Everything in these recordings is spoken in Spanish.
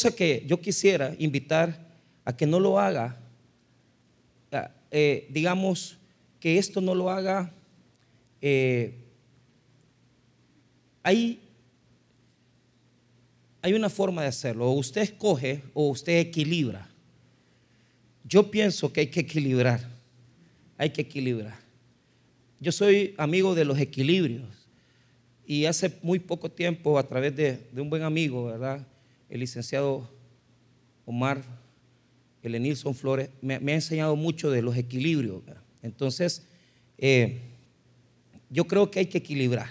cosa que yo quisiera invitar a que no lo haga, eh, digamos, que esto no lo haga, eh, hay, hay una forma de hacerlo, o usted escoge o usted equilibra. Yo pienso que hay que equilibrar, hay que equilibrar. Yo soy amigo de los equilibrios y hace muy poco tiempo a través de, un buen amigo, ¿verdad? El licenciado Omar Elenilson Flores me, ha enseñado mucho de los equilibrios. Entonces, eh, yo creo que hay que equilibrar.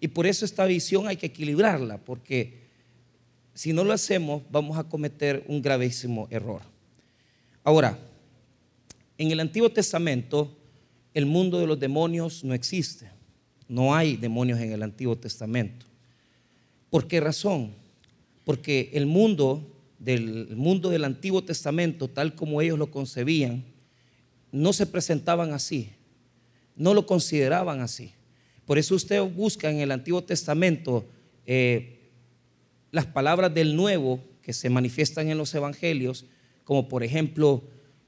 Y por eso esta visión hay que equilibrarla, porque si no lo hacemos vamos a cometer un gravísimo error. Ahora, en el Antiguo Testamento el mundo de los demonios no existe. No hay demonios en el Antiguo Testamento. ¿Por qué razón? Porque el mundo del mundo del Antiguo Testamento, tal como ellos lo concebían, no se presentaban así, no lo consideraban así. Por eso usted busca en el Antiguo Testamento eh, las palabras del Nuevo que se manifiestan en los Evangelios, como por ejemplo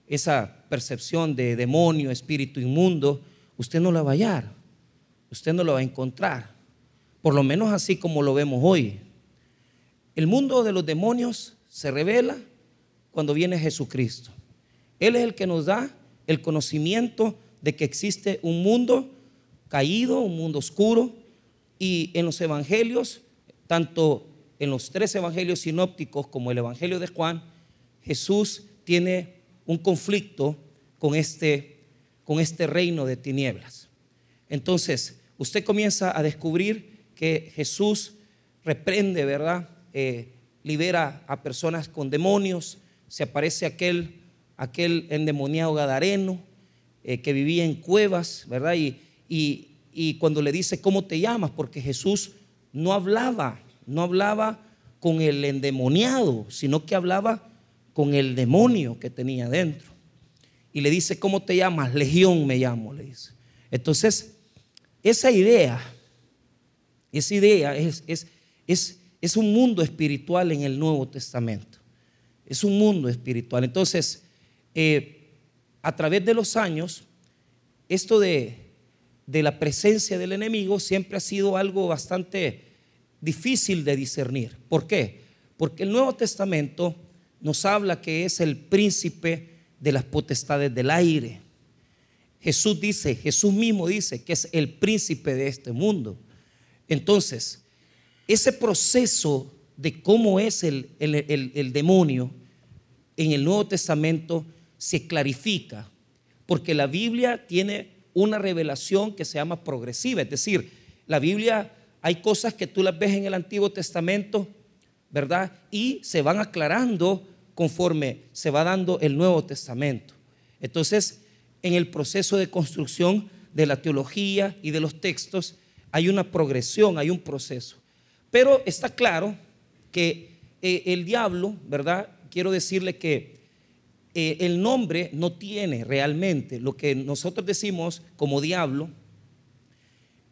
esa percepción de demonio, espíritu inmundo, usted no la va a hallar, usted no la va a encontrar, por lo menos así como lo vemos hoy. El mundo de los demonios se revela cuando viene Jesucristo. Él es el que nos da el conocimiento de que existe un mundo caído, un mundo oscuro, y en los evangelios, tanto en los tres evangelios sinópticos como el evangelio de Juan, Jesús tiene un conflicto con este, con este reino de tinieblas. Entonces, usted comienza a descubrir que Jesús reprende, ¿verdad? Eh, libera a personas con demonios, se aparece aquel, aquel endemoniado gadareno eh, que vivía en cuevas, ¿verdad? Y, y, y cuando le dice, ¿cómo te llamas? Porque Jesús no hablaba, no hablaba con el endemoniado, sino que hablaba con el demonio que tenía dentro. Y le dice, ¿cómo te llamas? Legión me llamo, le dice. Entonces, esa idea, esa idea es, es, es es un mundo espiritual en el Nuevo Testamento. Es un mundo espiritual. Entonces, eh, a través de los años, esto de, de la presencia del enemigo siempre ha sido algo bastante difícil de discernir. ¿Por qué? Porque el Nuevo Testamento nos habla que es el príncipe de las potestades del aire. Jesús dice, Jesús mismo dice que es el príncipe de este mundo. Entonces, ese proceso de cómo es el, demonio en el Nuevo Testamento se clarifica, porque la Biblia tiene una revelación que se llama progresiva, es decir, la Biblia hay cosas que tú las ves en el Antiguo Testamento, ¿verdad? Y se van aclarando conforme se va dando el Nuevo Testamento. Entonces, en el proceso de construcción de la teología y de los textos hay una progresión, hay un proceso. Pero está claro que eh, el diablo, ¿verdad? Quiero decirle que eh, el nombre no tiene realmente lo que nosotros decimos como diablo.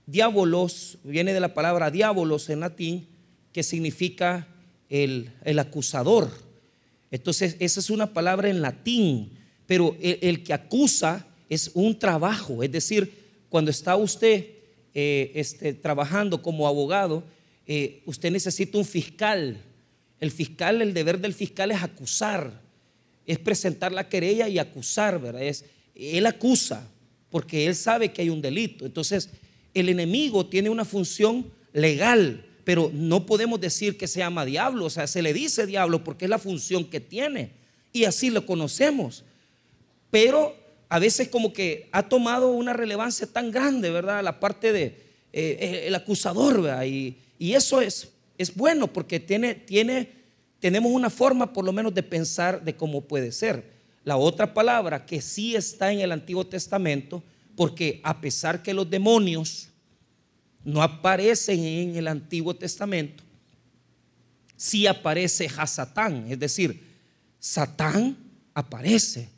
Diabolos viene de la palabra diabolos en latín, que significa el, acusador. Entonces, esa es una palabra en latín, pero el, que acusa es un trabajo, es decir, cuando está usted eh, este, trabajando como abogado, eh, usted necesita un fiscal. El fiscal, el deber del fiscal es acusar, es presentar la querella y acusar, ¿verdad? Es, él acusa porque él sabe que hay un delito. Entonces, el enemigo tiene una función legal, pero no podemos decir que se llama diablo, o sea, se le dice diablo porque es la función que tiene y así lo conocemos. Pero a veces como que ha tomado una relevancia tan grande, ¿verdad? La parte de eh, el acusador, ¿verdad? Y eso es, es bueno porque tiene, tiene, tenemos una forma por lo menos de pensar de cómo puede ser. La otra palabra que sí está en el Antiguo Testamento, porque a pesar que los demonios no aparecen en el Antiguo Testamento, sí aparece Hasatán, es decir, Satán aparece.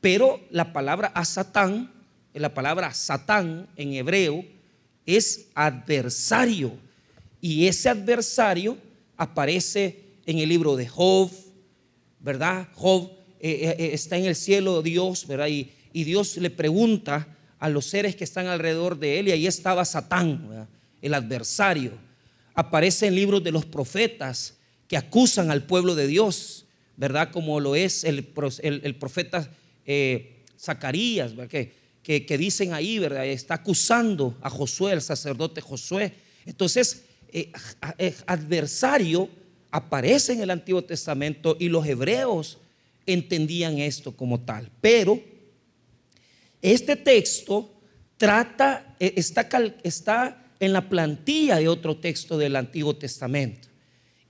Pero la palabra a Satán, la palabra Satán en hebreo, es adversario. Y ese adversario aparece en el libro de Job, ¿verdad? Job eh, eh, está en el cielo Dios, ¿verdad? Y, Dios le pregunta a los seres que están alrededor de él y ahí estaba Satán, el adversario. Aparece en libros de los profetas que acusan al pueblo de Dios, ¿verdad? Como lo es el, profeta eh, Zacarías, Que, que, dicen ahí, ¿verdad? Está acusando a Josué, el sacerdote Josué. Entonces, adversario aparece en el Antiguo Testamento y los hebreos entendían esto como tal. Pero este texto trata, e, está, está en la plantilla de otro texto del Antiguo Testamento.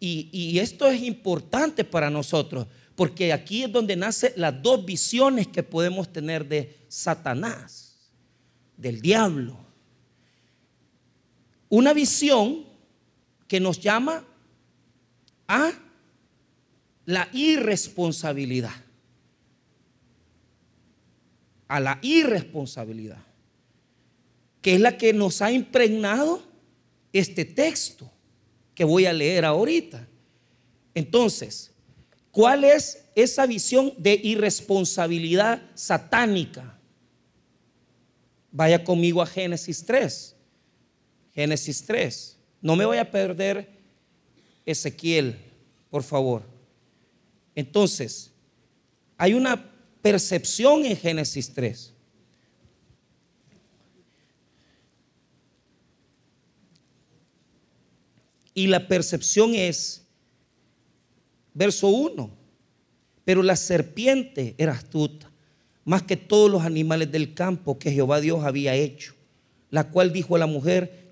Y, esto es importante para nosotros, porque aquí es donde nacen las dos visiones que podemos tener de Satanás, del diablo. Una visión que nos llama a la irresponsabilidad. A la irresponsabilidad. Que es la que nos ha impregnado este texto que voy a leer ahorita. Entonces, ¿cuál es esa visión de irresponsabilidad satánica? Vaya conmigo a Génesis 3. Génesis 3. No me voy a perder Ezequiel, por favor. Entonces, hay una percepción en Génesis 3. Y la percepción es, verso 1, pero la serpiente era astuta, más que todos los animales del campo que Jehová Dios había hecho, la cual dijo a la mujer,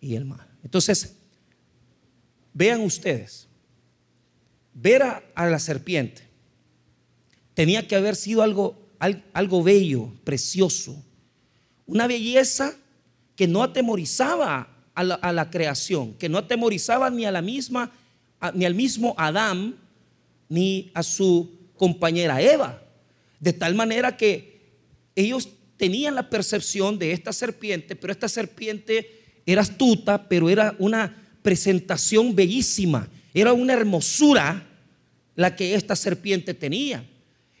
y el mal. Entonces, vean ustedes, ver a, la serpiente tenía que haber sido algo, algo bello, precioso, una belleza que no atemorizaba a la, creación, que no atemorizaba ni a la misma, ni al mismo Adán, ni a su compañera Eva. De tal manera que ellos tenían la percepción de esta serpiente, pero esta serpiente era astuta, pero era una presentación bellísima. Era una hermosura la que esta serpiente tenía.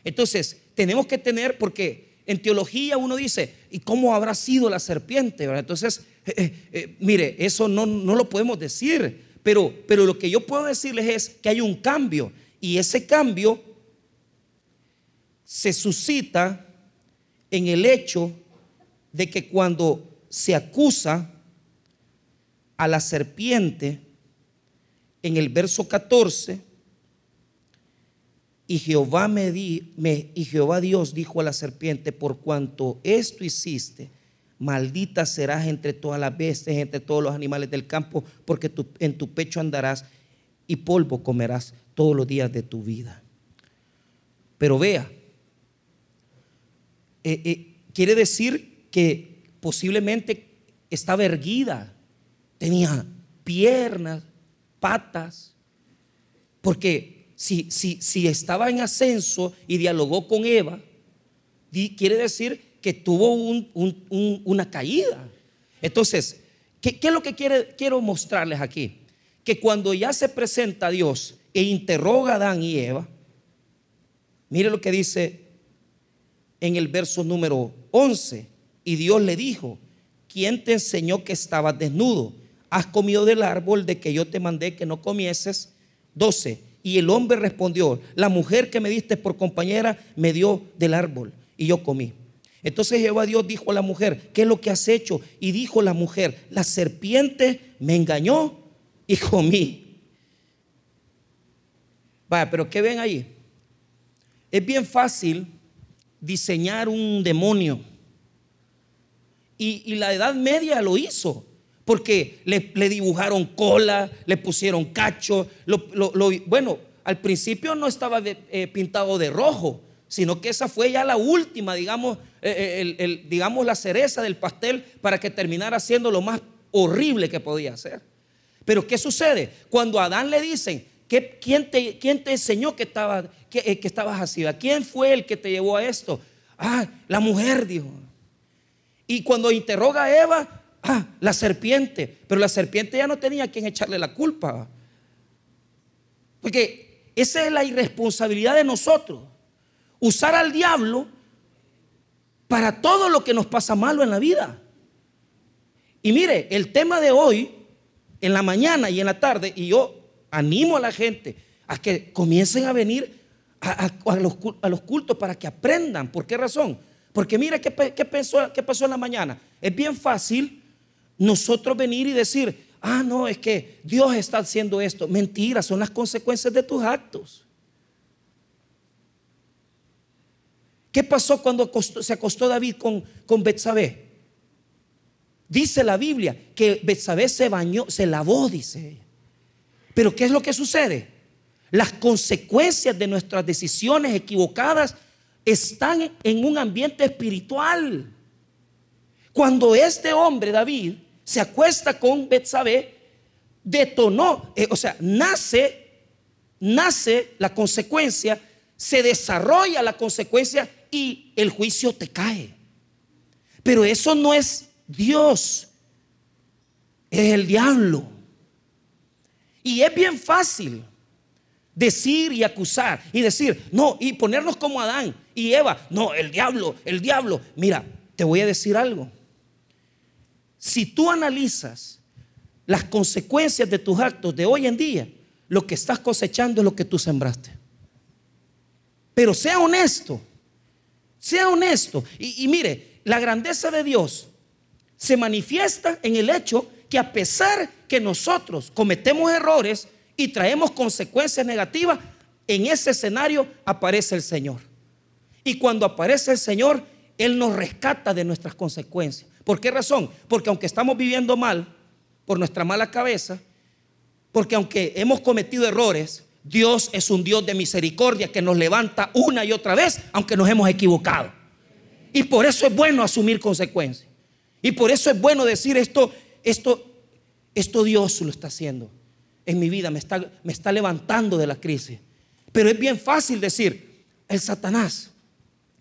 Entonces, tenemos que tener, porque en teología uno dice, ¿y cómo habrá sido la serpiente? Entonces, eh, eh, eh, mire, eso no, no, lo podemos decir, pero, pero lo que yo puedo decirles es que hay un cambio, y ese cambio se suscita en el hecho de que cuando se acusa a la serpiente, en el verso 14, y Jehová y Jehová Dios dijo a la serpiente, por cuanto esto hiciste, maldita serás entre todas las bestias, entre todos los animales del campo, porque en tu pecho andarás y polvo comerás todos los días de tu vida. Pero vea, eh, eh, quiere decir que posiblemente estaba erguida, tenía piernas, patas, porque si, si, si estaba en ascenso y dialogó con Eva, quiere decir que tuvo una caída. Entonces, ¿qué, es lo que quiero mostrarles aquí? Que cuando ya se presenta a Dios e interroga a Adán y Eva, mire lo que dice en el verso número 11. Y Dios le dijo, ¿quién te enseñó que estabas desnudo? Has comido del árbol de que yo te mandé que no comieses. 12. Y el hombre respondió, la mujer que me diste por compañera me dio del árbol y yo comí. Entonces Jehová Dios dijo a la mujer, ¿qué es lo que has hecho? Y dijo la mujer, la serpiente me engañó y comí. Vaya, pero ¿qué ven ahí? Es bien fácil diseñar un demonio. Y, y la Edad Media lo hizo. Porque le, dibujaron cola, le pusieron cacho. bueno, al principio no estaba eh, pintado de rojo, sino que esa fue ya la última, digamos, eh, digamos, la cereza del pastel para que terminara siendo lo más horrible que podía ser. Pero ¿qué sucede? Cuando a Adán le dicen, quién, te, ¿quién, te, enseñó que, estaba, que estabas así? ¿Quién fue el que te llevó a esto? Ah, la mujer dijo. Y cuando interroga a Eva, ah, la serpiente. Pero la serpiente ya no tenía a quien echarle la culpa. Porque esa es la irresponsabilidad de nosotros. Usar al diablo para todo lo que nos pasa malo en la vida. Y mire, el tema de hoy, en la mañana y en la tarde, y yo animo a la gente a que comiencen a venir a, los, cultos para que aprendan. ¿Por qué razón? Porque mire qué, qué pasó en la mañana. Es bien fácil nosotros venir y decir, ah, no, es que Dios está haciendo esto. Mentira, son las consecuencias de tus actos. ¿Qué pasó cuando se acostó David con, con Betsabé? Dice la Biblia que Betsabé se bañó, se lavó, dice ella. Pero ¿qué es lo que sucede? Las consecuencias de nuestras decisiones equivocadas están en un ambiente espiritual. Cuando este hombre, David, se acuesta con Betsabé, detonó, eh, o sea, nace, nace la consecuencia, se desarrolla la consecuencia y el juicio te cae. Pero eso no es Dios, es el diablo. Y es bien fácil decir y acusar y decir, no, y ponernos como Adán y Eva, no, el diablo, el diablo. Mira, te voy a decir algo. Si tú analizas las consecuencias de tus actos de hoy en día, lo que estás cosechando es lo que tú sembraste. Pero sea honesto, sea honesto. Y, mire, la grandeza de Dios se manifiesta en el hecho que a pesar que nosotros cometemos errores, y traemos consecuencias negativas, en ese escenario aparece el Señor. Y cuando aparece el Señor, Él nos rescata de nuestras consecuencias. ¿Por qué razón? Porque aunque estamos viviendo mal, por nuestra mala cabeza, porque aunque hemos cometido errores, Dios es un Dios de misericordia que nos levanta una y otra vez, aunque nos hemos equivocado. Y por eso es bueno asumir consecuencias. Y por eso es bueno decir esto, esto, esto Dios lo está haciendo en mi vida, me está, me está levantando de la crisis. Pero es bien fácil decir, el Satanás,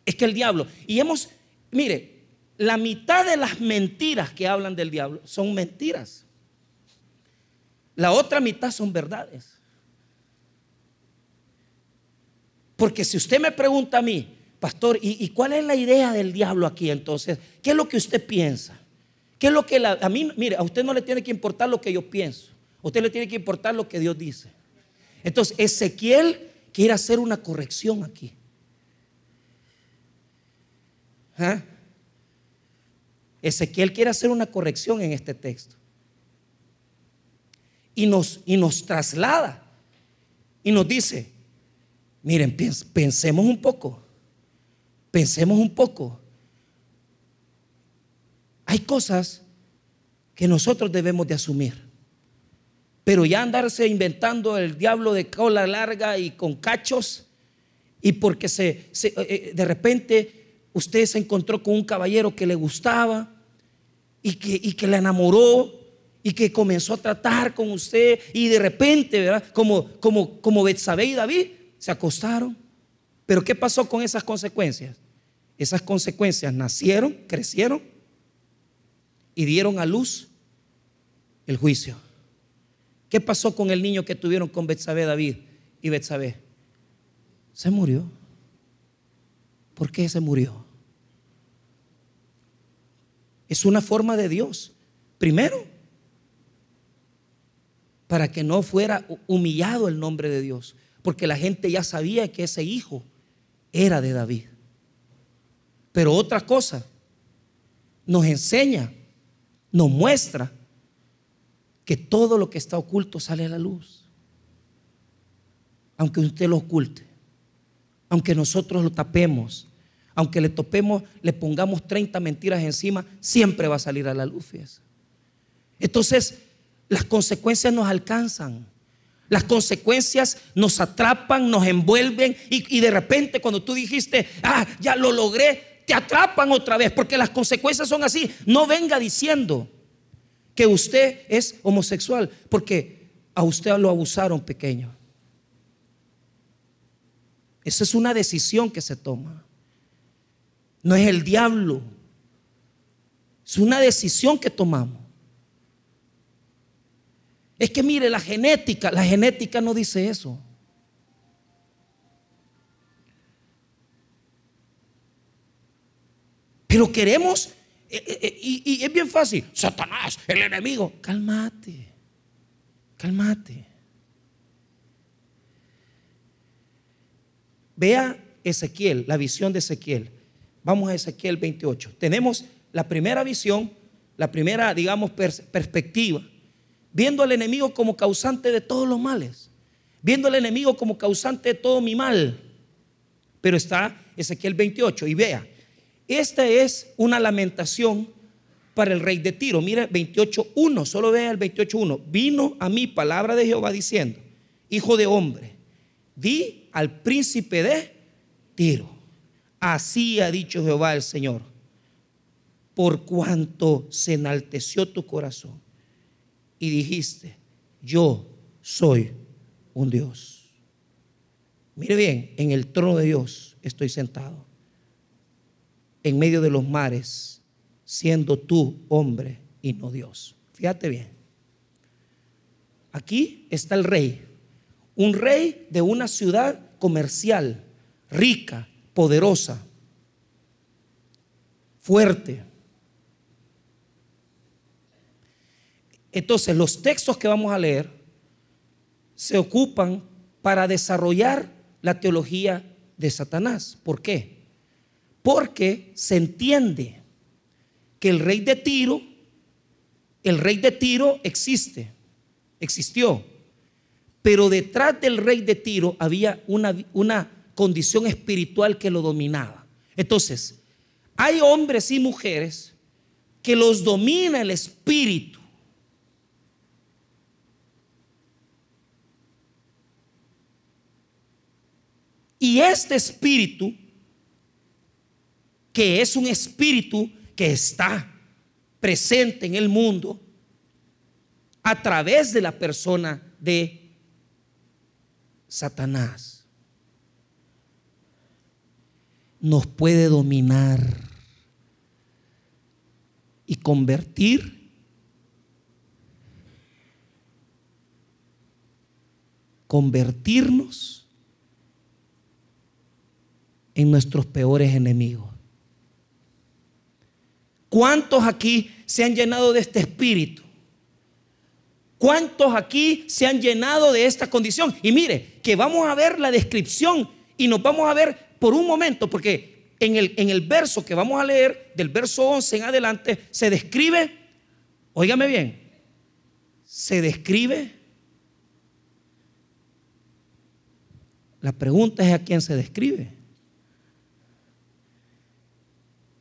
es que el diablo. Y hemos, mire, la mitad de las mentiras que hablan del diablo son mentiras. La otra mitad son verdades. Porque si usted me pregunta a mí, pastor, ¿y, cuál es la idea del diablo aquí entonces? ¿Qué es lo que usted piensa? ¿Qué es lo que a mí, mire, a usted no le tiene que importar lo que yo pienso usted le tiene que importar lo que Dios dice. Entonces, Ezequiel quiere hacer una corrección aquí. ¿Ah? Ezequiel quiere hacer una corrección en este texto. Y nos, y nos traslada. Y nos dice, miren, pensemos un poco. Pensemos un poco. Hay cosas que nosotros debemos de asumir. Pero ya andarse inventando el diablo de cola larga y con cachos, y porque se, eh, eh, de repente usted se encontró con un caballero que le gustaba y que, y que le enamoró y que comenzó a tratar con usted y de repente, ¿verdad? Como, como, como y David se acostaron. Pero ¿qué pasó con esas consecuencias? Esas consecuencias nacieron, crecieron y dieron a luz el juicio. ¿Qué pasó con el niño que tuvieron con Betsabé David y Betsabé? Se murió. ¿Por qué se murió? Es una forma de Dios. Primero, para que no fuera humillado el nombre de Dios, porque la gente ya sabía que ese hijo era de David. Pero otra cosa, nos enseña, nos muestra que todo lo que está oculto sale a la luz. Aunque usted lo oculte, aunque nosotros lo tapemos, aunque le topemos, le pongamos 30 mentiras encima, siempre va a salir a la luz. Entonces, las consecuencias nos alcanzan. Las consecuencias nos atrapan, nos envuelven y, de repente cuando tú dijiste, ah, ya lo logré, te atrapan otra vez porque las consecuencias son así. No venga diciendo que usted es homosexual porque a usted lo abusaron pequeño. Esa es una decisión que se toma. No es el diablo. Es una decisión que tomamos. Es que mire, la genética, la genética no dice eso. Pero queremos, eh, eh, eh, y, es bien fácil, Satanás, el enemigo. Cálmate, cálmate. Vea Ezequiel, la visión de Ezequiel. Vamos a Ezequiel 28. Tenemos la primera visión, la primera, digamos, perspectiva viendo al enemigo como causante de todos los males, viendo al enemigo como causante de todo mi mal. Pero está Ezequiel 28 y vea, esta es una lamentación para el rey de Tiro. Mira 28.1, solo vea el 28.1. Vino a mí palabra de Jehová diciendo, hijo de hombre, di al príncipe de Tiro. Así ha dicho Jehová el Señor, por cuanto se enalteció tu corazón y dijiste, yo soy un Dios. Mire bien, en el trono de Dios estoy sentado, en medio de los mares, siendo tú hombre y no Dios. Fíjate bien. Aquí está el rey, un rey de una ciudad comercial, rica, poderosa, fuerte Entonces, los textos que vamos a leer se ocupan para desarrollar la teología de Satanás. ¿Por qué? Porque se entiende que el rey de Tiro, el rey de Tiro existe, existió, pero detrás del rey de Tiro había una, una condición espiritual que lo dominaba. Entonces, hay hombres y mujeres que los domina el espíritu Y este espíritu, que es un espíritu que está presente en el mundo a través de la persona de Satanás, nos puede dominar y convertir convertirnos en nuestros peores enemigos. ¿Cuántos aquí se han llenado de este espíritu? ¿Cuántos aquí se han llenado de esta condición? Y mire, que vamos a ver la descripción y nos vamos a ver por un momento, porque en el, en el verso que vamos a leer, del verso 11 en adelante, se describe, óigame bien, se describe, la pregunta es a quién se describe.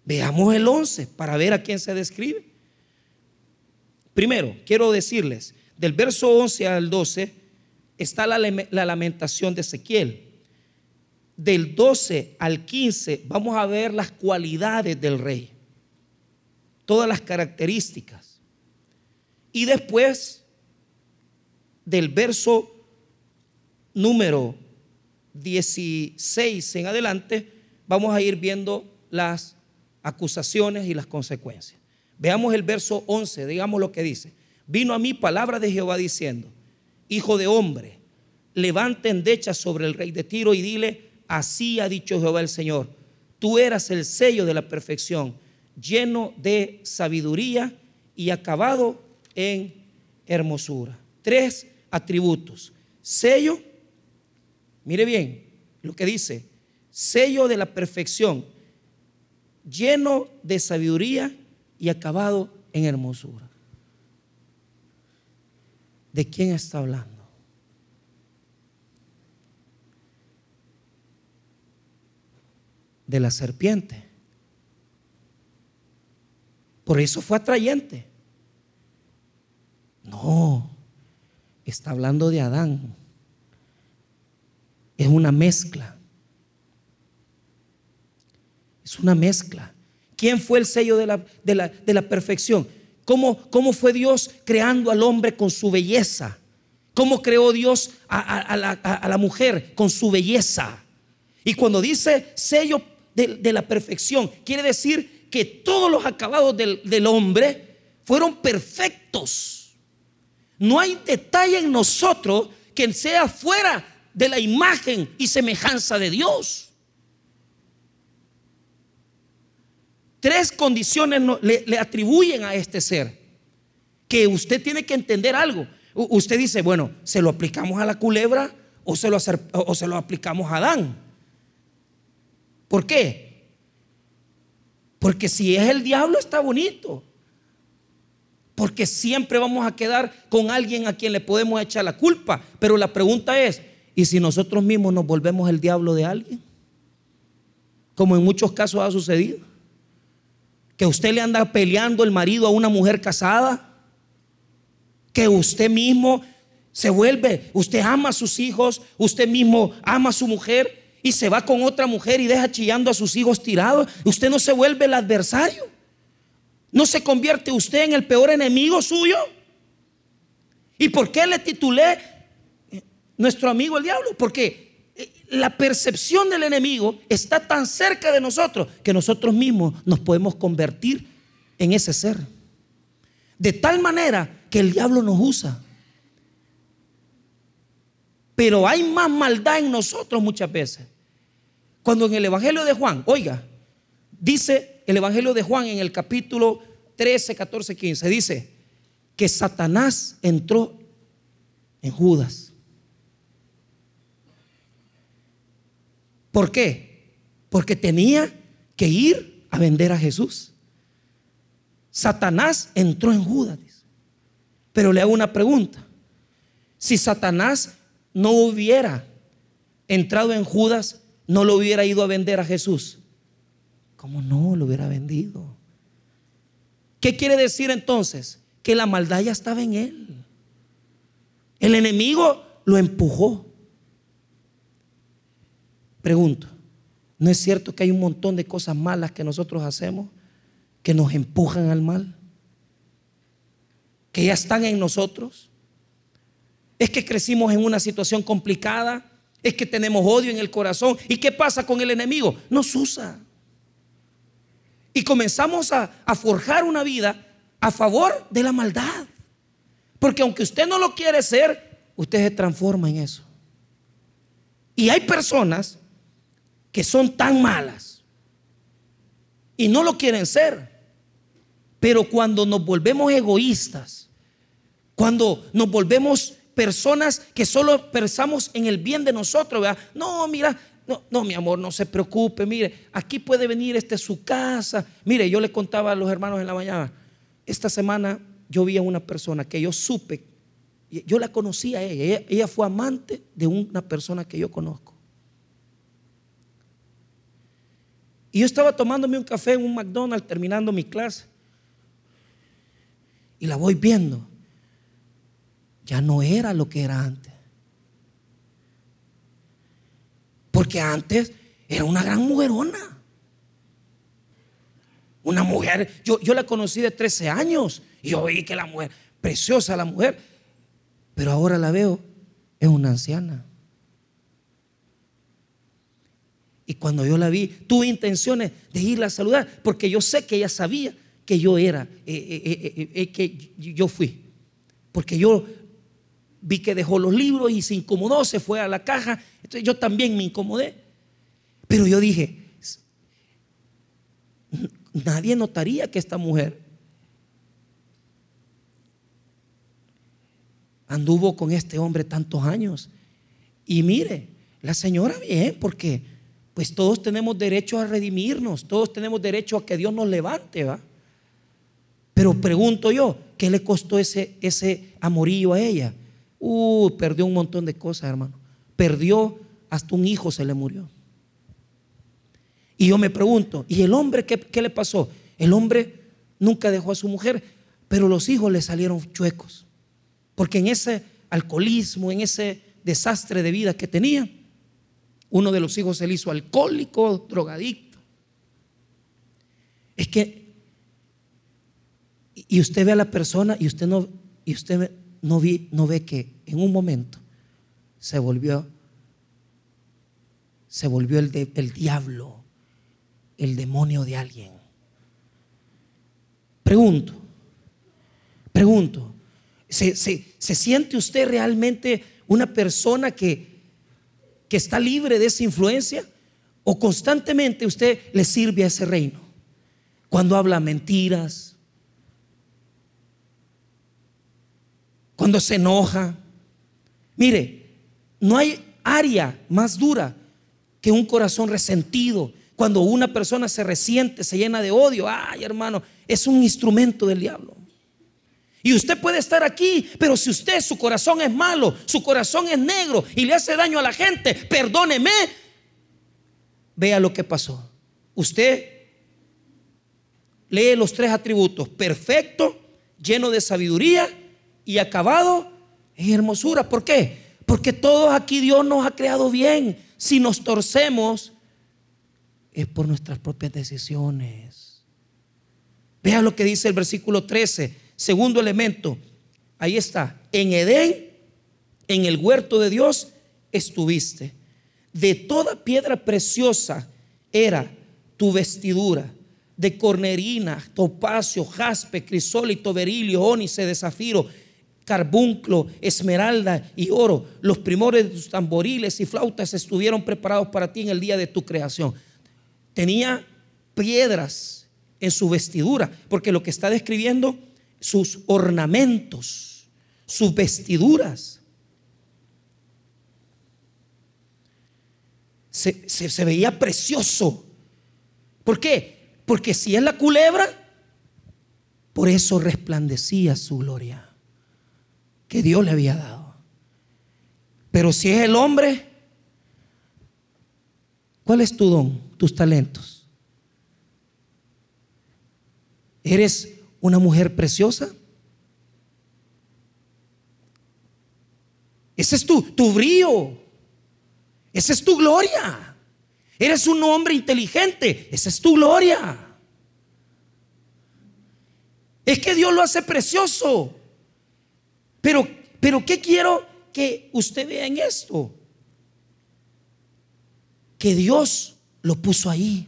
Veamos el 11 para ver a quién se describe. Primero, quiero decirles, del verso 11 al 12 está la, lamentación de Ezequiel. Del 12 al 15 vamos a ver las cualidades del rey, todas las características. Y después, del verso número 16 en adelante, vamos a ir viendo las acusaciones y las consecuencias. Veamos el verso 11, digamos lo que dice. Vino a mí palabra de Jehová diciendo, Hijo de hombre, levanta endecha sobre el rey de Tiro y dile, así ha dicho Jehová el Señor, tú eras el sello de la perfección, lleno de sabiduría y acabado en hermosura. Tres atributos. Sello, mire bien lo que dice, sello de la perfección, lleno de sabiduría y acabado en hermosura. ¿De quién está hablando? De la serpiente. Por eso fue atrayente. está hablando de Adán. Es una mezcla. Es una mezcla. ¿Quién fue el sello de la, de la, perfección? ¿Cómo, ¿Cómo, fue Dios creando al hombre con su belleza? ¿Cómo creó Dios a, la, mujer con su belleza? Y cuando dice sello de, la perfección, quiere decir que todos los acabados del, del hombre fueron perfectos. No hay detalle en nosotros que sea fuera de la imagen y semejanza de Dios. Tres condiciones le, atribuyen a este ser. Que usted tiene que entender algo. usted dice, bueno, ¿se lo aplicamos a la culebra o se lo, o se lo aplicamos a Adán? ¿Por qué? Porque si es el diablo está bonito. Porque siempre vamos a quedar con alguien a quien le podemos echar la culpa. Pero la pregunta es, ¿y si nosotros mismos nos volvemos el diablo de alguien? Como en muchos casos ha sucedido que usted le anda peleando el marido a una mujer casada, que usted mismo se vuelve, usted ama a sus hijos, usted mismo ama a su mujer y se va con otra mujer y deja chillando a sus hijos tirados, usted no se vuelve el adversario. ¿No se convierte usted en el peor enemigo suyo? ¿Y por qué le titulé nuestro amigo el diablo? Porque la percepción del enemigo está tan cerca de nosotros que nosotros mismos nos podemos convertir en ese ser. De tal manera que el diablo nos usa. Pero hay más maldad en nosotros muchas veces. Cuando en el Evangelio de Juan, oiga, dice el Evangelio de Juan en el capítulo 13, 14, 15, dice que Satanás entró en Judas. ¿Por qué? Porque tenía que ir a vender a Jesús. Satanás entró en Judas. Pero le hago una pregunta. Si Satanás no hubiera entrado en Judas, no lo hubiera ido a vender a Jesús. ¿Cómo no lo hubiera vendido? ¿Qué quiere decir entonces? Que la maldad ya estaba en él. El enemigo lo empujó. Pregunto, ¿no es cierto que hay un montón de cosas malas que nosotros hacemos que nos empujan al mal? Que ya están en nosotros. Es que crecimos en una situación complicada. Es que tenemos odio en el corazón. ¿Y qué pasa con el enemigo? Nos usa. Y comenzamos a, a forjar una vida a favor de la maldad. Porque aunque usted no lo quiere ser, usted se transforma en eso. Y hay personas que son tan malas y no lo quieren ser. Pero cuando nos volvemos egoístas, cuando nos volvemos personas que solo pensamos en el bien de nosotros, no, mira, no, no, mi amor, no se preocupe, mire, aquí puede venir, este su casa. Mire, yo le contaba a los hermanos en la mañana, esta semana yo vi a una persona que yo supe, yo la conocí a ella, ella fue amante de una persona que yo conozco. Y yo estaba tomándome un café en un McDonald's terminando mi clase. Y la voy viendo. Ya no era lo que era antes. Porque antes era una gran mujerona. Una mujer, yo, yo la conocí de 13 años. Y yo vi que la mujer, preciosa la mujer. Pero ahora la veo, es una anciana. Y cuando yo la vi, tuve intenciones de irla a saludar, porque yo sé que ella sabía que yo era, eh, eh, eh, que yo fui. Porque yo vi que dejó los libros y se incomodó, se fue a la caja. Entonces yo también me incomodé. Pero yo dije, nadie notaría que esta mujer anduvo con este hombre tantos años. Y mire, la señora bien, porque pues todos tenemos derecho a redimirnos, todos tenemos derecho a que Dios nos levante, ¿va? Pero pregunto yo, ¿qué le costó ese, ese amorillo a ella? Uh, perdió un montón de cosas, hermano. Perdió, hasta un hijo se le murió. Y yo me pregunto, ¿y el hombre qué, qué le pasó? El hombre nunca dejó a su mujer, pero los hijos le salieron chuecos. Porque en ese alcoholismo, en ese desastre de vida que tenía. Uno de los hijos se le hizo alcohólico, drogadicto. Es que, y usted ve a la persona y usted no, y usted no, vi, no ve que en un momento se volvió, se volvió el, el diablo, el demonio de alguien. Pregunto, pregunto, ¿se, se siente usted realmente una persona que, que está libre de esa influencia? ¿O constantemente usted le sirve a ese reino? Cuando habla mentiras, cuando se enoja. Mire, no hay área más dura que un corazón resentido. Cuando una persona se resiente, se llena de odio, ay hermano, es un instrumento del diablo. Y usted puede estar aquí, pero si usted, su corazón es malo, su corazón es negro y le hace daño a la gente, perdóneme, vea lo que pasó. Usted lee los tres atributos, perfecto, lleno de sabiduría y acabado en hermosura. ¿Por qué? Porque todos aquí Dios nos ha creado bien. Si nos torcemos, es por nuestras propias decisiones. Vea lo que dice el versículo 13 Segundo elemento, ahí está, en Edén, en el huerto de Dios, estuviste. De toda piedra preciosa era tu vestidura, de cornerina, topacio, jaspe, crisólito, berilio, ónice, de zafiro, carbunclo, esmeralda y oro. Los primores de tus tamboriles y flautas estuvieron preparados para ti en el día de tu creación. Tenía piedras en su vestidura, porque lo que está describiendo sus ornamentos, sus vestiduras. Se, veía precioso. ¿Por qué? Porque si es la culebra, por eso resplandecía su gloria que Dios le había dado. Pero si es el hombre, ¿cuál es tu don, tus talentos? ¿Eres una mujer preciosa? Ese es tu, tu brillo. Esa es tu gloria. Eres un hombre inteligente. Esa es tu gloria. Es que Dios lo hace precioso. Pero, pero ¿qué quiero que usted vea en esto? Que Dios lo puso ahí.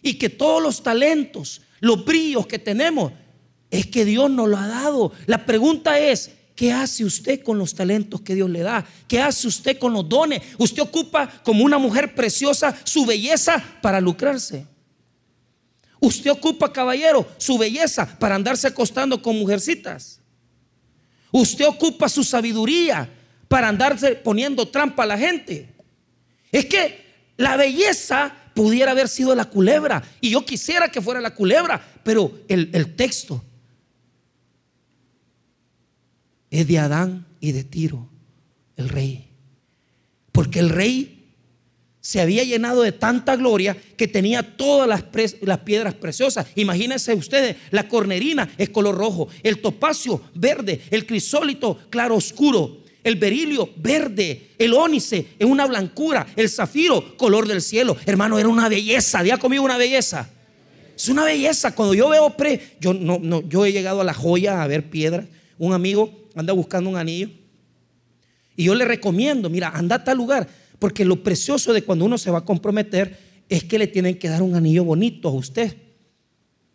Y que todos los talentos, los brillos que tenemos, es que Dios nos lo ha dado. La pregunta es, ¿qué hace usted con los talentos que Dios le da? ¿Qué hace usted con los dones? Usted ocupa como una mujer preciosa su belleza para lucrarse. Usted ocupa, caballero, su belleza para andarse acostando con mujercitas. Usted ocupa su sabiduría para andarse poniendo trampa a la gente. Es que la belleza pudiera haber sido la culebra. Y yo quisiera que fuera la culebra, pero el, texto es de Adán y de Tiro, el rey. Porque el rey se había llenado de tanta gloria que tenía todas las, piedras preciosas. Imagínense ustedes, la cornerina es color rojo, el topacio verde, el crisólito claro oscuro, el berilio verde, el ónice en una blancura, el zafiro color del cielo. Hermano, era una belleza. Día conmigo una belleza. Es una belleza. Cuando yo veo pre, yo no, no, yo he llegado a la joya a ver piedras. Un amigo anda buscando un anillo y yo le recomiendo, mira, anda a tal lugar, porque lo precioso de cuando uno se va a comprometer es que le tienen que dar un anillo bonito a usted.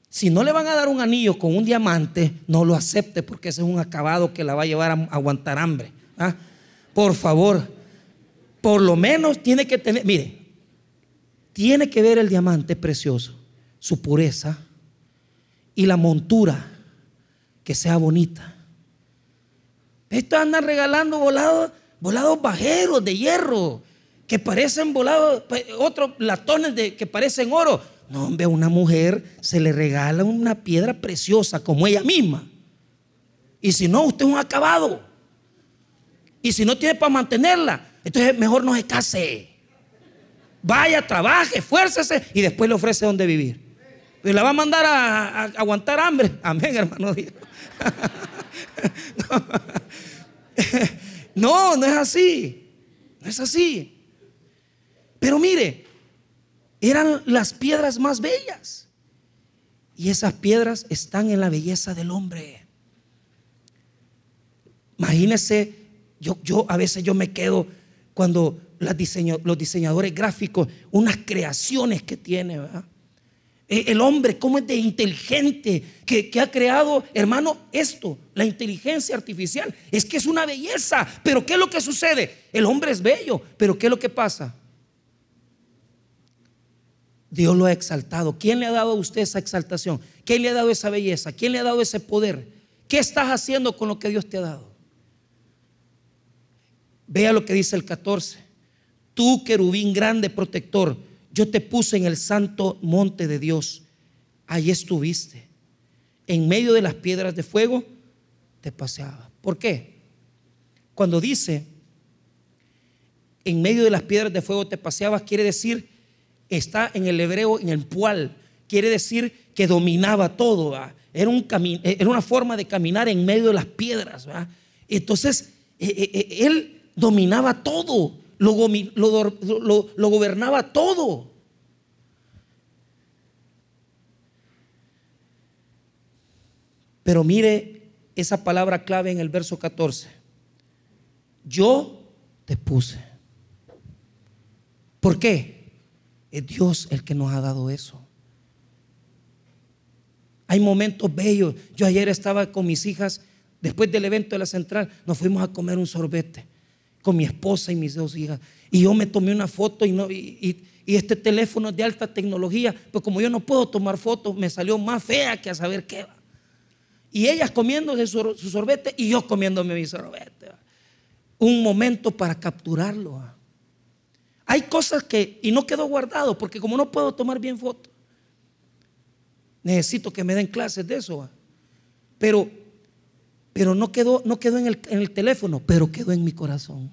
Si no le van a dar un anillo con un diamante, no lo acepte porque ese es un acabado que la va a llevar a aguantar hambre. ¿Ah? Por favor, por lo menos tiene que tener, mire, tiene que ver el diamante precioso, su pureza y la montura que sea bonita. Estos andan regalando volados, volados bajeros de hierro, que parecen volados, otros latones de, que parecen oro. No, hombre, a una mujer se le regala una piedra preciosa como ella misma. Y si no, usted es un acabado. Y si no tiene para mantenerla, entonces mejor no se case. Vaya, trabaje, esfuércese y después le ofrece donde vivir. Y la va a mandar a, aguantar hambre. Amén, hermano no, no es así. No es así. Pero mire, eran las piedras más bellas. Y esas piedras están en la belleza del hombre. Imagínese, yo, yo a veces yo me quedo cuando los diseñadores gráficos, unas creaciones que tiene, e, El hombre, cómo es de inteligente, que, que, ha creado, hermano, esto, la inteligencia artificial. Es que es una belleza. Pero ¿qué es lo que sucede? El hombre es bello, pero ¿qué es lo que pasa? Dios lo ha exaltado. ¿Quién le ha dado a usted esa exaltación? ¿Quién le ha dado esa belleza? ¿Quién le ha dado ese poder? ¿Qué estás haciendo con lo que Dios te ha dado? Vea lo que dice el 14. Tú, querubín grande protector, yo te puse en el santo monte de Dios. Allí estuviste. En medio de las piedras de fuego te paseaba. ¿Por qué? Cuando dice, en medio de las piedras de fuego te paseabas, quiere decir, está en el hebreo, en el pual, quiere decir que dominaba todo. Era, un era una forma de caminar en medio de las piedras. Entonces, eh, eh, eh, él dominaba todo, lo, lo, gobernaba todo. Pero mire esa palabra clave en el verso 14. Yo te puse. ¿Por qué? Es Dios el que nos ha dado eso. Hay momentos bellos. Yo ayer estaba con mis hijas, después del evento de la central, nos fuimos a comer un sorbete con mi esposa y mis dos hijas. Y yo me tomé una foto y, no, y, este teléfono es de alta tecnología, pues como yo no puedo tomar fotos, me salió más fea que a saber qué va. Y ellas comiéndose su, sorbete y yo comiéndome mi sorbete. Un momento para capturarlo. Hay cosas que, y no quedó guardado, porque como no puedo tomar bien fotos, necesito que me den clases de eso. Pero pero no quedó, no quedó en, el, en el teléfono, pero quedó en mi corazón.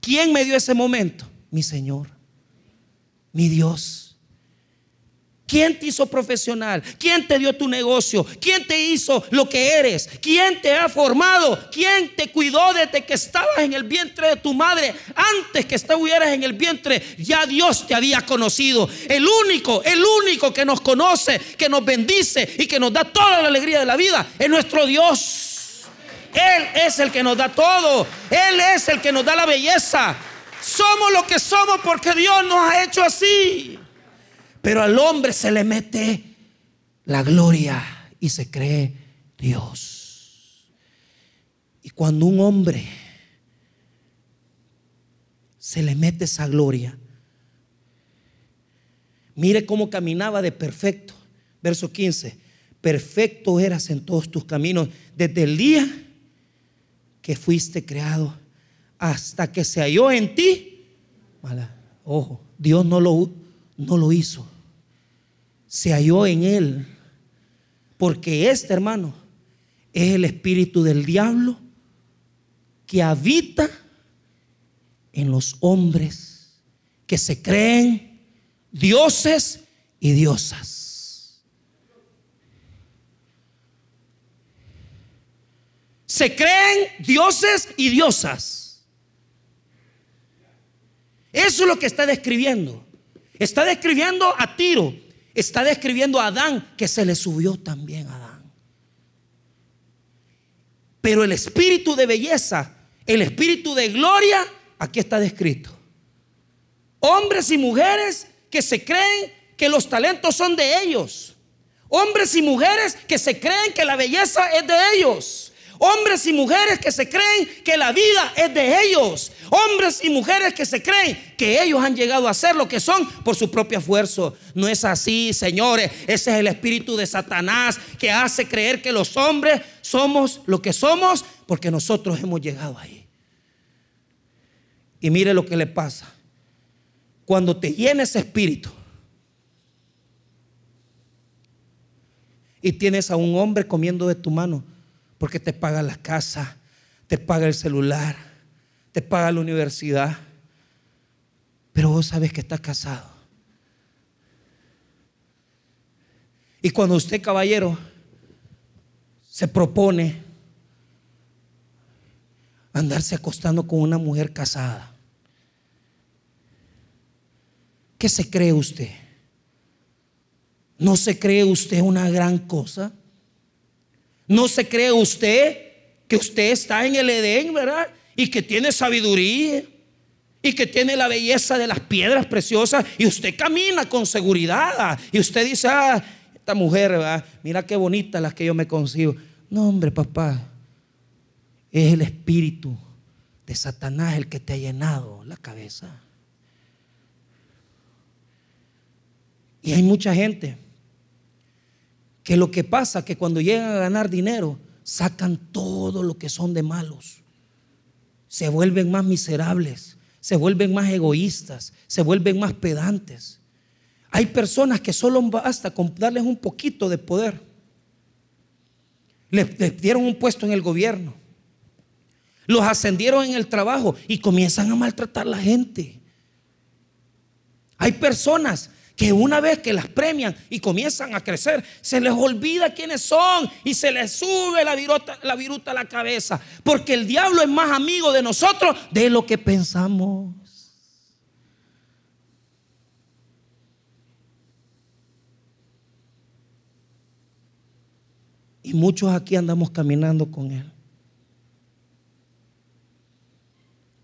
¿Quién me dio ese momento? Mi Señor, mi Dios. ¿Quién te hizo profesional? ¿Quién te dio tu negocio? ¿Quién te hizo lo que eres? ¿Quién te ha formado? ¿Quién te cuidó desde que estabas en el vientre de tu madre? Antes que estuvieras en el vientre, ya Dios te había conocido. El único, el único que nos conoce, que nos bendice y que nos da toda la alegría de la vida es nuestro Dios. Él es el que nos da todo. Él es el que nos da la belleza. Somos lo que somos porque Dios nos ha hecho así. Pero al hombre se le mete la gloria y se cree Dios. Y cuando un hombre se le mete esa gloria, mire cómo caminaba de perfecto. Verso 15, perfecto eras en todos tus caminos desde el día que fuiste creado hasta que se halló en ti. Ojo, Dios no lo, no lo hizo se halló en él. Porque este hermano es el espíritu del diablo que habita en los hombres que se creen dioses y diosas. Se creen dioses y diosas. Eso es lo que está describiendo. Está describiendo a Tiro, Está describiendo a Adán que se le subió también a Adán. Pero el espíritu de belleza, el espíritu de gloria, aquí está descrito. Hombres y mujeres que se creen que los talentos son de ellos. Hombres y mujeres que se creen que la belleza es de ellos. Hombres y mujeres que se creen que la vida es de ellos. Hombres y mujeres que se creen que ellos han llegado a ser lo que son por su propio esfuerzo. No es así, señores. Ese es el espíritu de Satanás que hace creer que los hombres somos lo que somos porque nosotros hemos llegado ahí. Y mire lo que le pasa. Cuando te llena ese espíritu y tienes a un hombre comiendo de tu mano, porque te paga la casa, te paga el celular, te paga la universidad. Pero vos sabes que estás casado. Y cuando usted, caballero, se propone andarse acostando con una mujer casada. ¿Qué se cree usted? ¿No se cree usted una gran cosa? ¿No se cree usted que usted está en el Edén, verdad? Y que tiene sabiduría y que tiene la belleza de las piedras preciosas y usted camina con seguridad y usted dice, ah, esta mujer, ¿verdad? mira qué bonita las que yo me consigo. No, hombre, papá, es el espíritu de Satanás el que te ha llenado la cabeza. Y hay mucha gente que lo que pasa que cuando llegan a ganar dinero, sacan todo lo que son de malos. Se vuelven más miserables, se vuelven más egoístas, se vuelven más pedantes. Hay personas que solo basta con darles un poquito de poder. Les, les dieron un puesto en el gobierno. Los ascendieron en el trabajo y comienzan a maltratar a la gente. Hay personas que una vez que las premian y comienzan a crecer, se les olvida quiénes son y se les sube la viruta, la viruta a la cabeza. Porque el diablo es más amigo de nosotros de lo que pensamos. Y muchos aquí andamos caminando con él.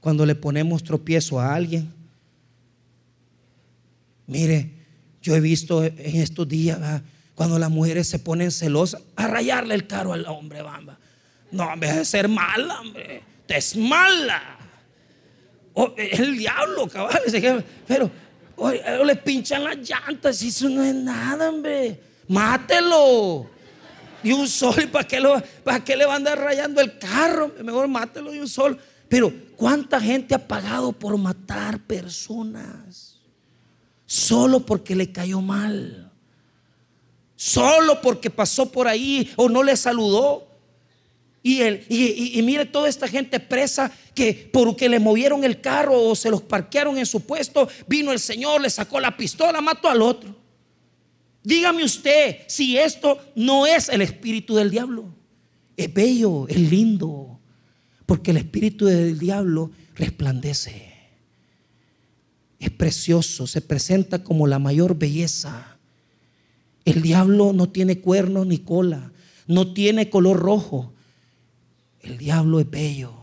Cuando le ponemos tropiezo a alguien, mire, yo he visto en estos días, cuando las mujeres se ponen celosas, a rayarle el caro al hombre, bamba. No, en vez de ser mala, hombre, te es mala. es el diablo, cabal. Pero le pinchan las llantas y eso no es nada, hombre. Mátelo. Y un sol, ¿para qué, lo, ¿para le va a andar rayando el carro? Mejor mátelo de un sol. Pero, ¿cuánta gente ha pagado por matar personas? Solo porque le cayó mal, solo porque pasó por ahí o no le saludó. Y, y, mire toda esta gente presa que porque le movieron el carro o se los parquearon en su puesto, vino el Señor, le sacó la pistola, mató al otro. Dígame usted si esto no es el espíritu del diablo. Es bello, es lindo, porque el espíritu del diablo resplandece es precioso, se presenta como la mayor belleza. El diablo no tiene cuernos ni cola, no tiene color rojo. El diablo es bello.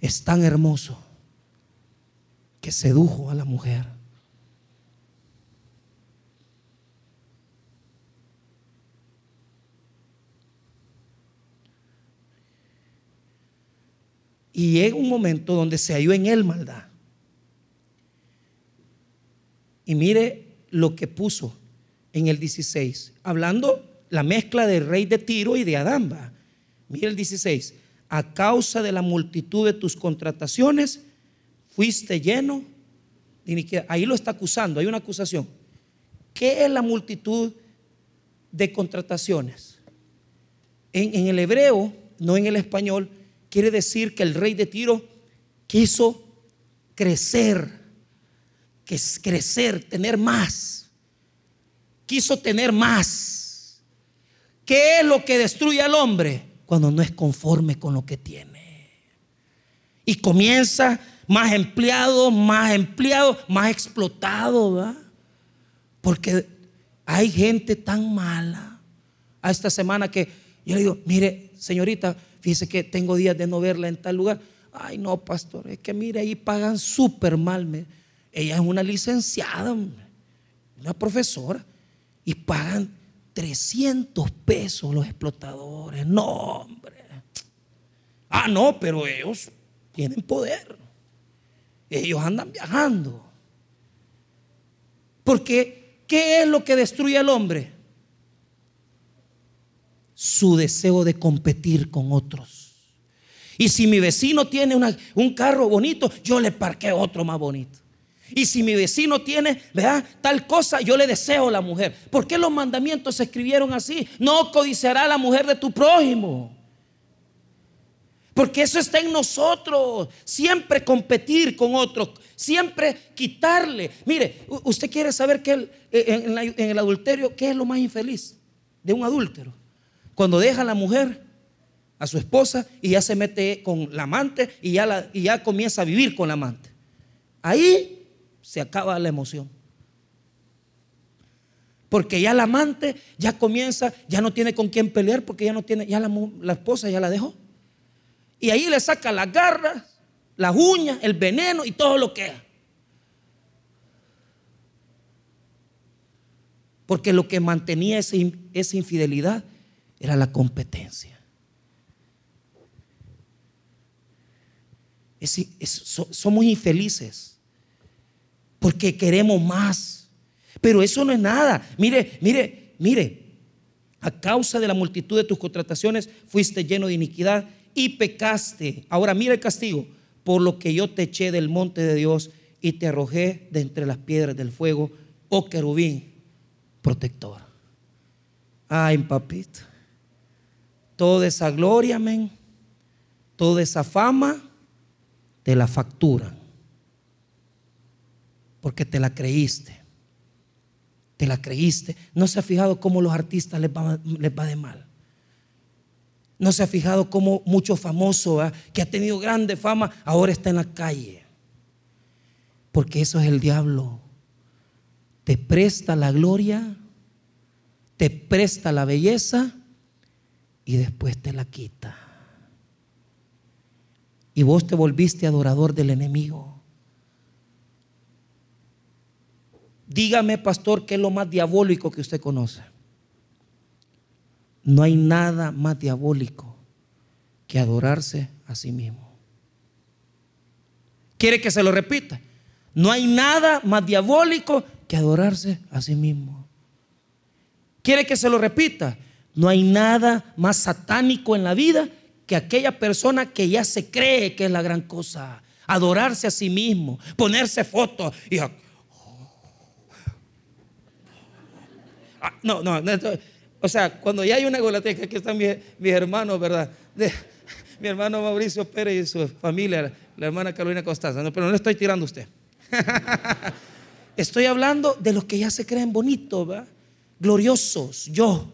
Es tan hermoso que sedujo a la mujer. Y llega un momento donde se halló en él maldad. Y mire lo que puso en el 16, hablando la mezcla del rey de Tiro y de Adamba. Mire el 16, a causa de la multitud de tus contrataciones, fuiste lleno Ahí lo está acusando, hay una acusación. ¿Qué es la multitud de contrataciones? En, en el hebreo, no en el español, quiere decir que el rey de Tiro quiso crecer, que es crecer, tener más. Quiso tener más. ¿Qué es lo que destruye al hombre? Cuando no es conforme con lo que tiene. Y comienza más empleado, más empleado, más explotado, Porque hay gente tan mala. A esta semana que yo le digo, mire, señorita, Fíjese que tengo días de no verla en tal lugar. Ay, no, pastor, es que mire, ahí pagan súper mal. Ella es una licenciada, una profesora, y pagan 300 pesos los explotadores. No, hombre. Ah, no, pero ellos tienen poder. Ellos andan viajando. Porque, ¿qué es lo que destruye al hombre? Su deseo de competir con otros. Y si mi vecino tiene un carro bonito, yo le parqué otro más bonito. Y si mi vecino tiene, ¿verdad? Tal cosa, yo le deseo a la mujer. ¿Por qué los mandamientos se escribieron así? No codiciará a la mujer de tu prójimo. Porque eso está en nosotros. Siempre competir con otros. Siempre quitarle. Mire, usted quiere saber que eh, en, el adulterio, ¿qué es lo más infeliz de un adúltero? Cuando deja a la mujer, a su esposa, y ya se mete con la amante y ya, y ya comienza a vivir con la amante. Ahí se acaba la emoción. Porque ya la amante ya comienza, ya no tiene con quién pelear porque ya no tiene, ya la, la esposa ya la dejó. Y ahí le saca las garras, las uñas, el veneno y todo lo que es. Porque lo que mantenía esa, esa infidelidad era la competencia. somos infelices porque queremos más. Pero eso no es nada. Mire, mire, mire. A causa de la multitud de tus contrataciones fuiste lleno de iniquidad y pecaste. Ahora mira el castigo, por lo que yo te eché del monte de Dios y te arrojé de entre las piedras del fuego, oh querubín protector. Ay, papito. Toda esa gloria, amén. Toda esa fama te la facturan. Porque te la creíste. Te la creíste. No se ha fijado cómo los artistas les va, les va de mal. No se ha fijado cómo mucho famoso que ha tenido grande fama ahora está en la calle. Porque eso es el diablo. Te presta la gloria, te presta la belleza y después te la quita. Y vos te volviste adorador del enemigo. Dígame, pastor, ¿qué es lo más diabólico que usted conoce? No hay nada más diabólico que adorarse a sí mismo. ¿Quiere que se lo repita? No hay nada más diabólico que adorarse a sí mismo. ¿Quiere que se lo repita? No hay nada más satánico en la vida que aquella persona que ya se cree que es la gran cosa. Adorarse a sí mismo, ponerse fotos. Ah, no, no, o sea, cuando ya hay una golateca, aquí están mis, hermanos, ¿verdad? mi hermano Mauricio Pérez y su familia, la hermana Carolina Costanza. Pero no le estoy tirando a usted. estoy hablando de los que ya se creen bonitos, ¿verdad? gloriosos. Yo.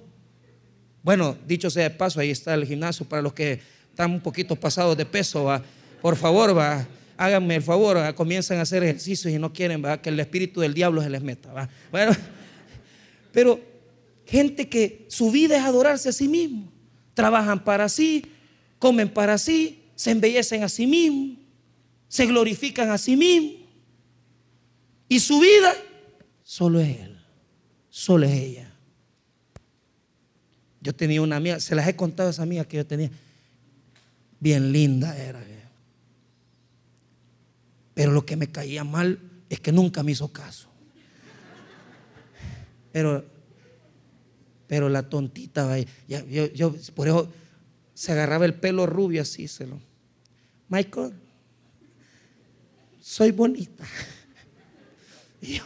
Bueno, dicho sea de paso, ahí está el gimnasio para los que están un poquito pasados de peso. ¿va? Por favor, ¿va? háganme el favor, comiencen a hacer ejercicios y no quieren ¿va? que el espíritu del diablo se les meta. ¿va? Bueno, pero Gente que su vida es adorarse a sí mismo. Trabajan para sí, comen para sí, se embellecen a sí mismos, se glorifican a sí mismos. Y su vida solo es Él, solo es ella. Yo tenía una amiga, se las he contado a esa amiga que yo tenía. Bien linda era. Pero lo que me caía mal es que nunca me hizo caso. Pero pero la tontita, yo, yo, por eso se agarraba el pelo rubio así, se lo. Michael, soy bonita. Y yo,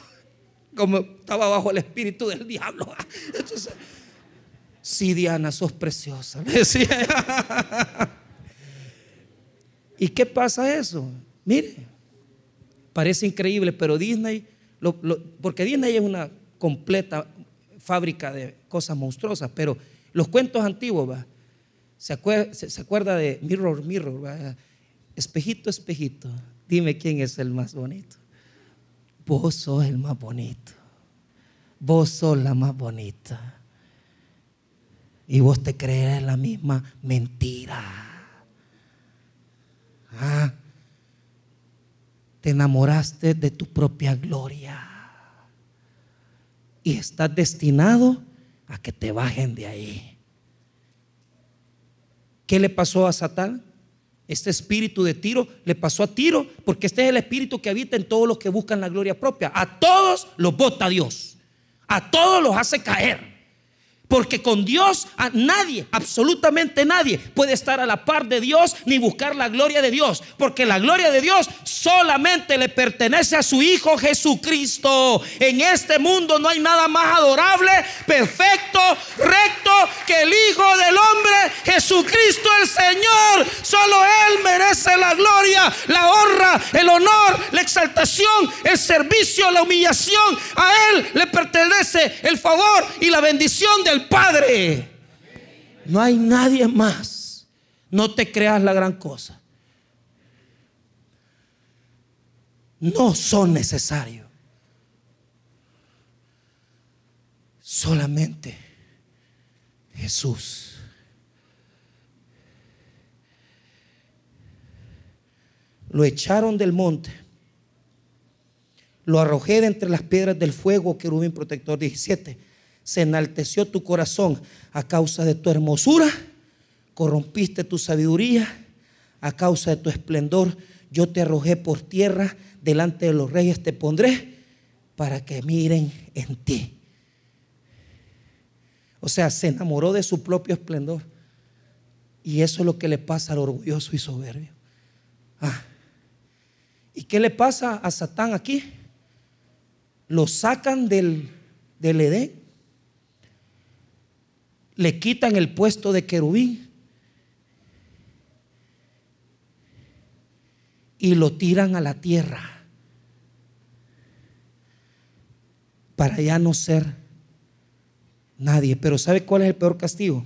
como estaba bajo el espíritu del diablo. Entonces, sí, Diana, sos preciosa. ¿Y qué pasa eso? Mire, parece increíble, pero Disney, porque Disney es una completa fábrica de cosas monstruosas, pero los cuentos antiguos, ¿va? ¿Se, acuerda, de Mirror, Mirror? Espejito, espejito, dime quién es el más bonito. Vos sos el más bonito. Vos sos la más bonita. Y vos te crees la misma mentira. Ah, te enamoraste de tu propia gloria y estás destinado a que te bajen de ahí. ¿Qué le pasó a Satán? Este espíritu de tiro le pasó a tiro porque este es el espíritu que habita en todos los que buscan la gloria propia. A todos los bota Dios. A todos los hace caer. Porque con Dios nadie, absolutamente nadie, puede estar a la par de Dios ni buscar la gloria de Dios. Porque la gloria de Dios solamente le pertenece a su Hijo Jesucristo. En este mundo no hay nada más adorable, perfecto, recto que el Hijo del Hombre Jesucristo el Señor. Solo Él merece la gloria, la honra, el honor, la exaltación, el servicio, la humillación. A Él le pertenece el favor y la bendición del Padre. No hay nadie más. No te creas la gran cosa. No son necesarios. Solamente Jesús. Lo echaron del monte. Lo arrojé de entre las piedras del fuego, querubín protector 17. Se enalteció tu corazón a causa de tu hermosura. Corrompiste tu sabiduría a causa de tu esplendor. Yo te arrojé por tierra, delante de los reyes te pondré para que miren en ti. O sea, se enamoró de su propio esplendor. Y eso es lo que le pasa al orgulloso y soberbio. Ah. ¿Y qué le pasa a Satán aquí? Lo sacan del, del Edén. Le quitan el puesto de querubín. Y lo tiran a la tierra. Para ya no ser Nadie. Pero ¿sabe cuál es el peor castigo?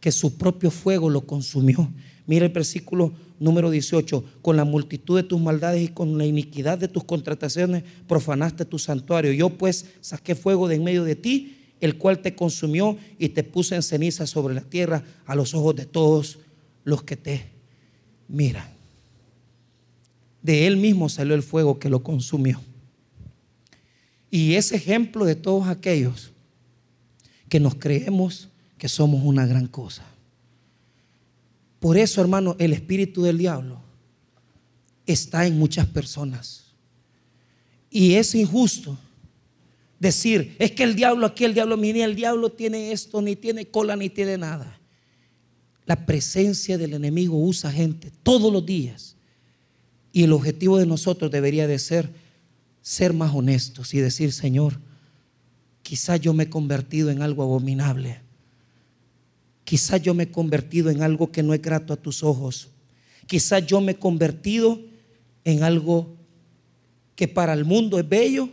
Que su propio fuego lo consumió. Mira el versículo número 18. Con la multitud de tus maldades y con la iniquidad de tus contrataciones profanaste tu santuario. Yo pues saqué fuego de en medio de ti, el cual te consumió y te puse en ceniza sobre la tierra a los ojos de todos los que te miran. De él mismo salió el fuego que lo consumió. Y ese ejemplo de todos aquellos que nos creemos que somos una gran cosa. Por eso, hermano, el espíritu del diablo está en muchas personas. Y es injusto decir, es que el diablo aquí, el diablo, ni el diablo tiene esto, ni tiene cola, ni tiene nada. La presencia del enemigo usa gente todos los días. Y el objetivo de nosotros debería de ser ser más honestos y decir, Señor, Quizás yo me he convertido en algo abominable. Quizás yo me he convertido en algo que no es grato a tus ojos. Quizás yo me he convertido en algo que para el mundo es bello,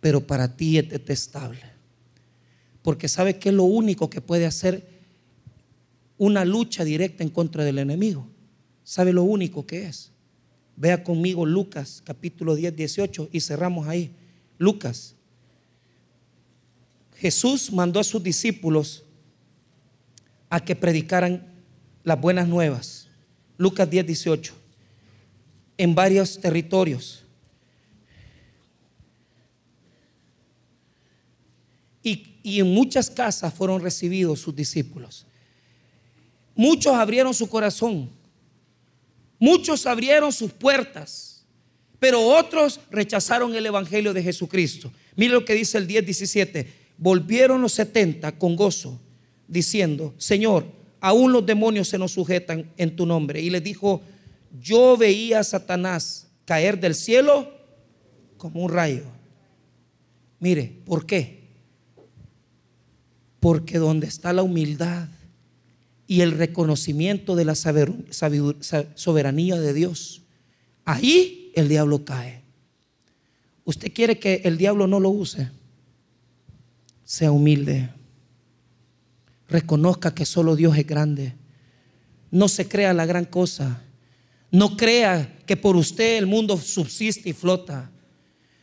pero para ti es detestable. Porque sabe que es lo único que puede hacer una lucha directa en contra del enemigo. ¿Sabe lo único que es? Vea conmigo Lucas capítulo 10, 18 y cerramos ahí. Lucas Jesús mandó a sus discípulos a que predicaran las buenas nuevas. Lucas 10, 18. En varios territorios. Y, en muchas casas fueron recibidos sus discípulos. Muchos abrieron su corazón. Muchos abrieron sus puertas. Pero otros rechazaron el Evangelio de Jesucristo. Mire lo que dice el 10, 17 volvieron los setenta con gozo, diciendo, Señor, aún los demonios se nos sujetan en tu nombre. Y le dijo, yo veía a Satanás caer del cielo como un rayo. Mire, ¿por qué? Porque donde está la humildad y el reconocimiento de la soberanía de Dios, ahí el diablo cae. ¿Usted quiere que el diablo no lo use? sea humilde. Reconozca que solo Dios es grande. No se crea la gran cosa. No crea que por usted el mundo subsiste y flota.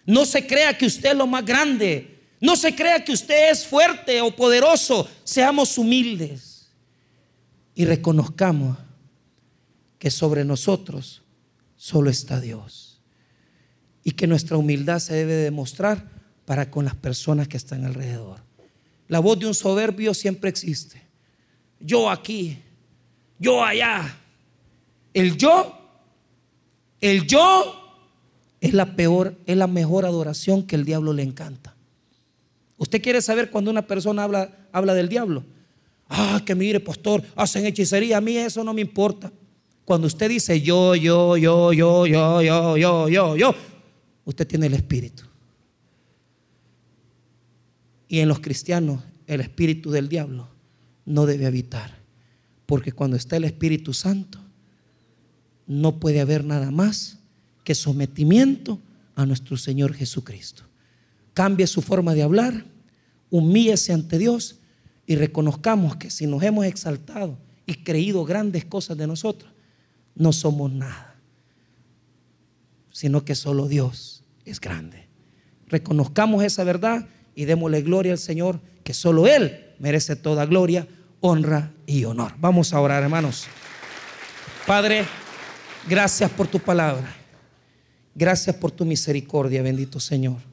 No se crea que usted es lo más grande. No se crea que usted es fuerte o poderoso. Seamos humildes y reconozcamos que sobre nosotros solo está Dios. Y que nuestra humildad se debe demostrar para con las personas que están alrededor. La voz de un soberbio siempre existe. Yo aquí, yo allá. El yo, el yo es la peor, es la mejor adoración que el diablo le encanta. ¿Usted quiere saber cuando una persona habla, habla del diablo? Ah, que mire, pastor, hacen hechicería. A mí eso no me importa. Cuando usted dice yo, yo, yo, yo, yo, yo, yo, yo, yo, usted tiene el espíritu. Y en los cristianos el espíritu del diablo no debe habitar. Porque cuando está el Espíritu Santo, no puede haber nada más que sometimiento a nuestro Señor Jesucristo. Cambie su forma de hablar, humíllese ante Dios y reconozcamos que si nos hemos exaltado y creído grandes cosas de nosotros, no somos nada, sino que solo Dios es grande. Reconozcamos esa verdad y démosle gloria al Señor, que solo Él merece toda gloria, honra y honor. Vamos a orar, hermanos. Padre, gracias por tu palabra. Gracias por tu misericordia, bendito Señor.